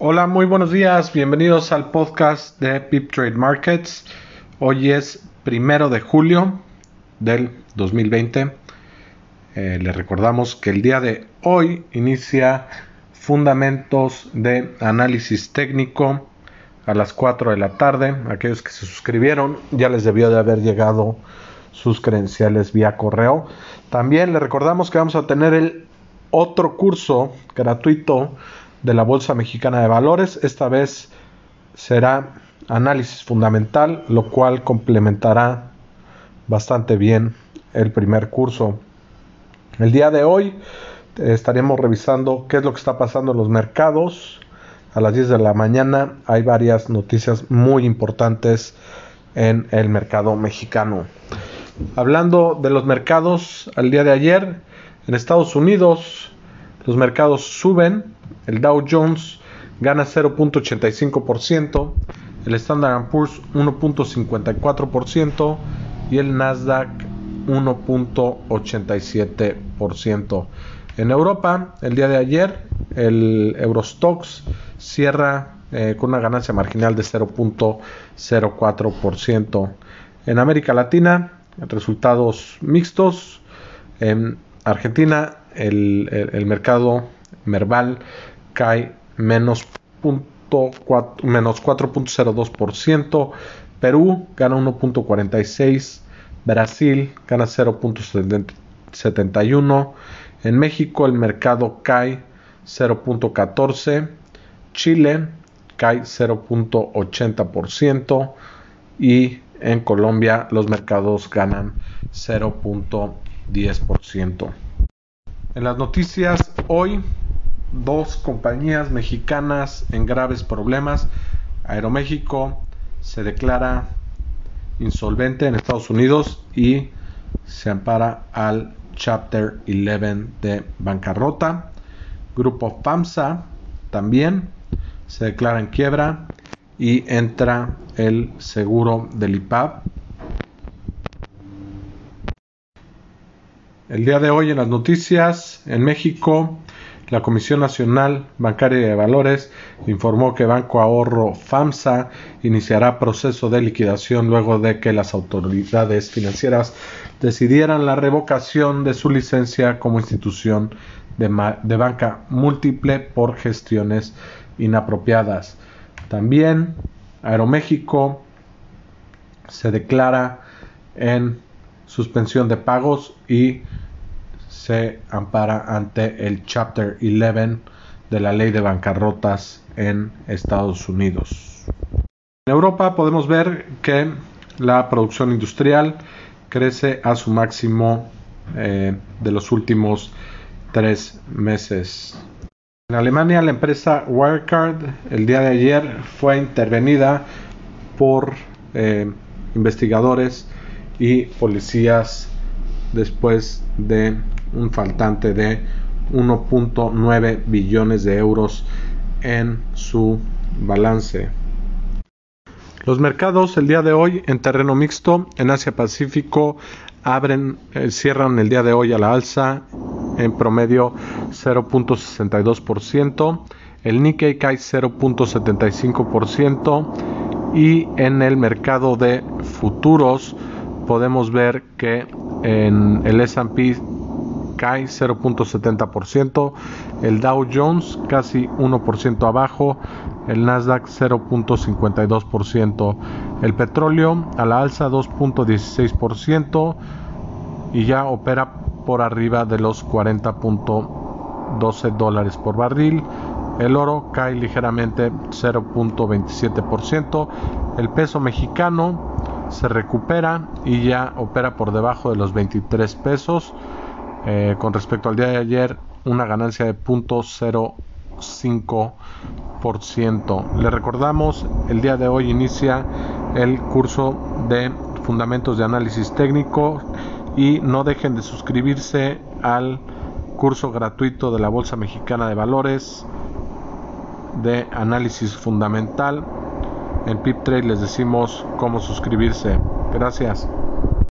Hola, muy buenos días. Bienvenidos al podcast de Pip Trade Markets. Hoy es primero de julio del 2020. Eh, les recordamos que el día de hoy inicia Fundamentos de Análisis Técnico a las 4 de la tarde. Aquellos que se suscribieron ya les debió de haber llegado sus credenciales vía correo. También les recordamos que vamos a tener el otro curso gratuito de la Bolsa Mexicana de Valores. Esta vez será análisis fundamental, lo cual complementará bastante bien el primer curso. El día de hoy eh, estaremos revisando qué es lo que está pasando en los mercados. A las 10 de la mañana hay varias noticias muy importantes en el mercado mexicano. Hablando de los mercados, al día de ayer en Estados Unidos los mercados suben el Dow Jones gana 0.85%, el Standard Poor's 1.54% y el Nasdaq 1.87%. En Europa, el día de ayer, el Eurostox cierra eh, con una ganancia marginal de 0.04%. En América Latina, resultados mixtos. En Argentina, el, el mercado Merval cae menos, menos 4.02%, Perú gana 1.46%, Brasil gana 0.71%, en México el mercado cae 0.14%, Chile cae 0.80% y en Colombia los mercados ganan 0.10%. En las noticias hoy dos compañías mexicanas en graves problemas. Aeroméxico se declara insolvente en Estados Unidos y se ampara al Chapter 11 de bancarrota. Grupo FAMSA también se declara en quiebra y entra el seguro del IPAB. El día de hoy en las noticias en México la Comisión Nacional Bancaria de Valores informó que Banco Ahorro FAMSA iniciará proceso de liquidación luego de que las autoridades financieras decidieran la revocación de su licencia como institución de, de banca múltiple por gestiones inapropiadas. También Aeroméxico se declara en suspensión de pagos y se ampara ante el Chapter 11 de la ley de bancarrotas en Estados Unidos. En Europa podemos ver que la producción industrial crece a su máximo eh, de los últimos tres meses. En Alemania la empresa Wirecard el día de ayer fue intervenida por eh, investigadores y policías después de un faltante de 1.9 billones de euros en su balance. Los mercados el día de hoy en terreno mixto en Asia Pacífico abren, eh, cierran el día de hoy a la alza en promedio 0.62%, el Nikkei cae 0.75% y en el mercado de futuros podemos ver que en el S&P cae 0.70%, el Dow Jones casi 1% abajo, el Nasdaq 0.52%, el petróleo a la alza 2.16% y ya opera por arriba de los 40.12 dólares por barril. El oro cae ligeramente 0.27%. El peso mexicano se recupera y ya opera por debajo de los 23 pesos. Eh, con respecto al día de ayer, una ganancia de 0.05%. Le recordamos, el día de hoy inicia el curso de Fundamentos de Análisis Técnico y no dejen de suscribirse al curso gratuito de la Bolsa Mexicana de Valores de Análisis Fundamental. En PipTrade les decimos cómo suscribirse. Gracias.